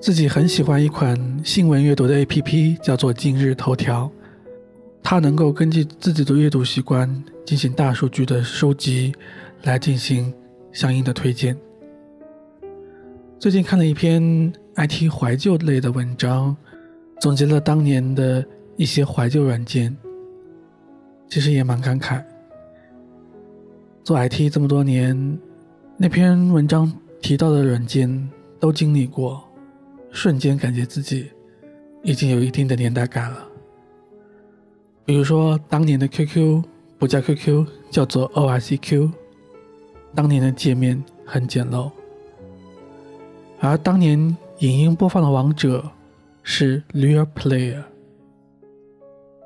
自己很喜欢一款新闻阅读的 APP，叫做今日头条。它能够根据自己的阅读习惯进行大数据的收集，来进行相应的推荐。最近看了一篇 IT 怀旧类的文章，总结了当年的一些怀旧软件，其实也蛮感慨。做 IT 这么多年，那篇文章提到的软件都经历过，瞬间感觉自己已经有一定的年代感了。比如说，当年的 QQ 不叫 QQ，叫做 OICQ。当年的界面很简陋，而当年影音播放的王者是 Real Player。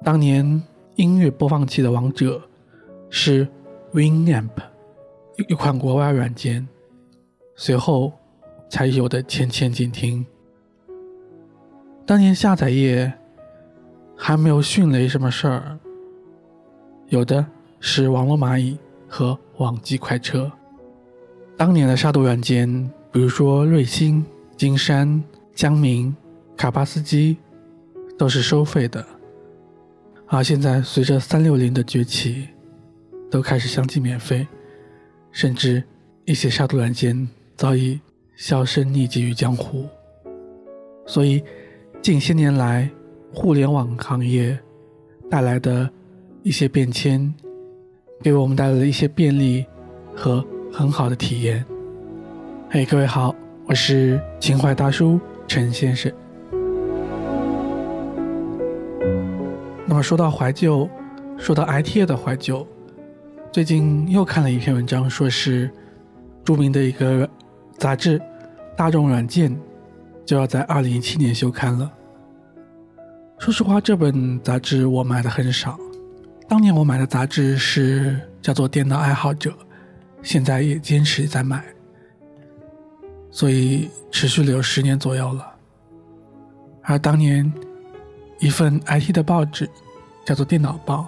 当年音乐播放器的王者是 Winamp，一款国外软件。随后才有的千千静听。当年下载页。还没有迅雷什么事儿，有的是网络蚂蚁和网际快车。当年的杀毒软件，比如说瑞星、金山、江明、卡巴斯基，都是收费的。而现在随着三六零的崛起，都开始相继免费，甚至一些杀毒软件早已销声匿迹于江湖。所以近些年来，互联网行业带来的一些变迁，给我们带来了一些便利和很好的体验。嘿，各位好，我是情怀大叔陈先生。那么说到怀旧，说到 IT 业的怀旧，最近又看了一篇文章，说是著名的一个杂志《大众软件》就要在二零一七年休刊了。说实话，这本杂志我买的很少。当年我买的杂志是叫做《电脑爱好者》，现在也坚持在买，所以持续了有十年左右了。而当年一份 IT 的报纸叫做《电脑报》，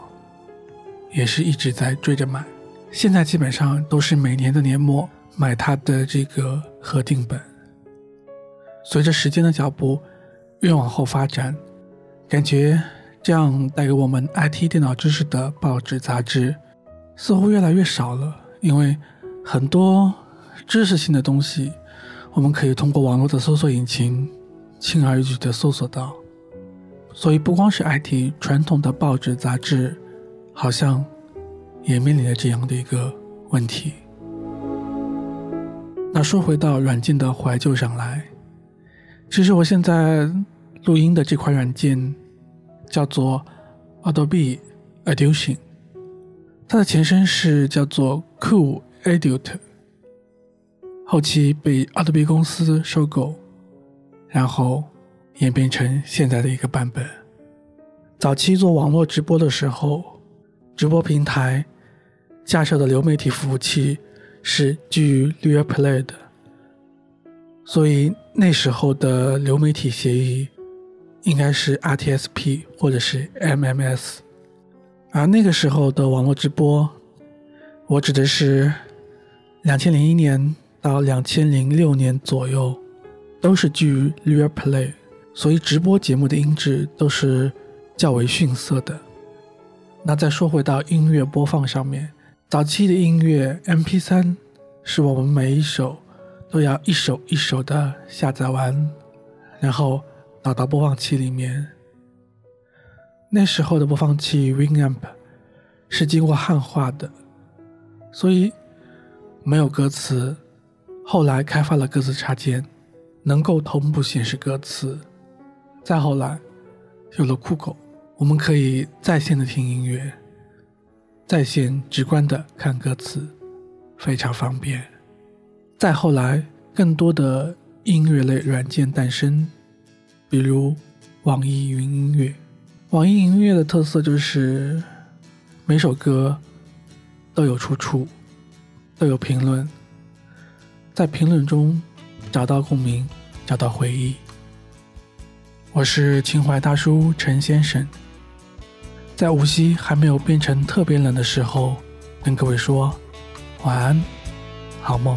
也是一直在追着买。现在基本上都是每年的年末买它的这个合订本。随着时间的脚步越往后发展。感觉这样带给我们 IT 电脑知识的报纸杂志似乎越来越少了，因为很多知识性的东西我们可以通过网络的搜索引擎轻而易举的搜索到，所以不光是 IT 传统的报纸杂志，好像也面临着这样的一个问题。那说回到软件的怀旧上来，其实我现在。录音的这款软件叫做 Adobe Audition，它的前身是叫做 Cool Edit，后期被 Adobe 公司收购，然后演变成现在的一个版本。早期做网络直播的时候，直播平台架设的流媒体服务器是基于 Real Play 的，所以那时候的流媒体协议。应该是 RTSP 或者是 MMS，而那个时候的网络直播，我指的是两千零一年到两千零六年左右，都是基于 Real Play，所以直播节目的音质都是较为逊色的。那再说回到音乐播放上面，早期的音乐 MP3 是我们每一首都要一首一首的下载完，然后。导到播放器里面。那时候的播放器 Winamp 是经过汉化的，所以没有歌词。后来开发了歌词插件，能够同步显示歌词。再后来有了酷狗，我们可以在线的听音乐，在线直观的看歌词，非常方便。再后来，更多的音乐类软件诞生。比如网易云音乐，网易云音乐的特色就是每首歌都有出处，都有评论，在评论中找到共鸣，找到回忆。我是情怀大叔陈先生，在无锡还没有变成特别冷的时候，跟各位说晚安，好梦。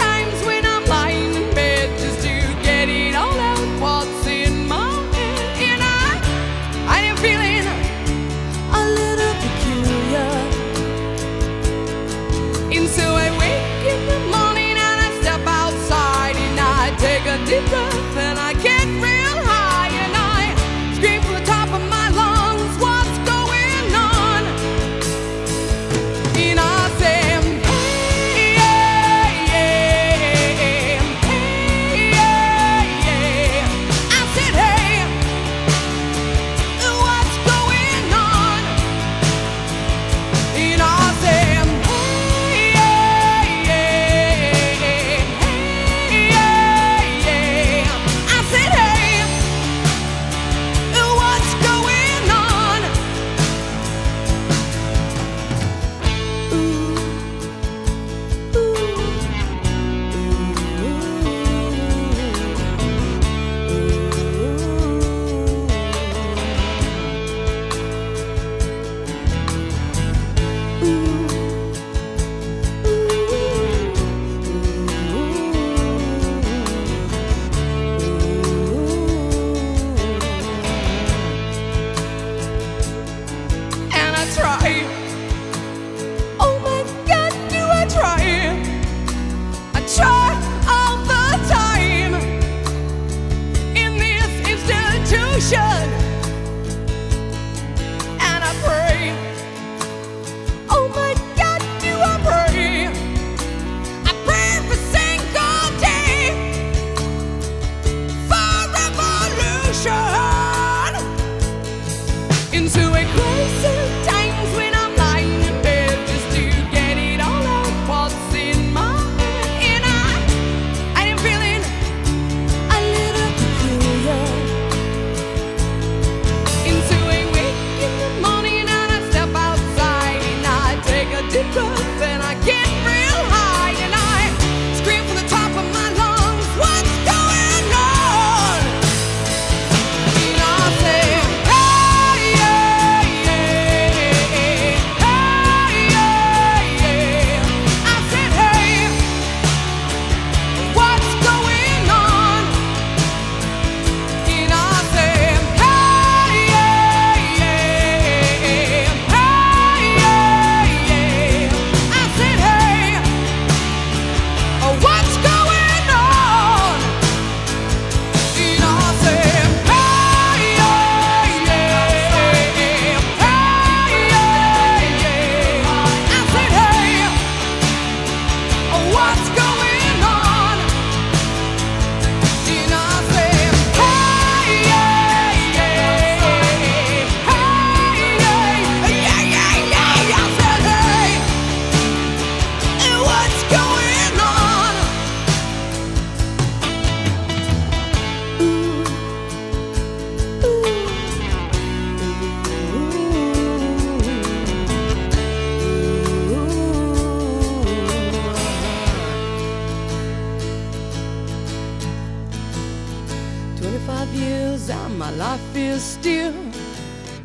nation.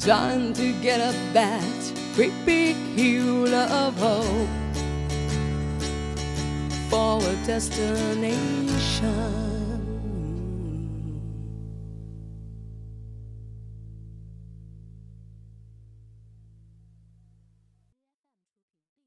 time to get up that great big hill of hope for a destination.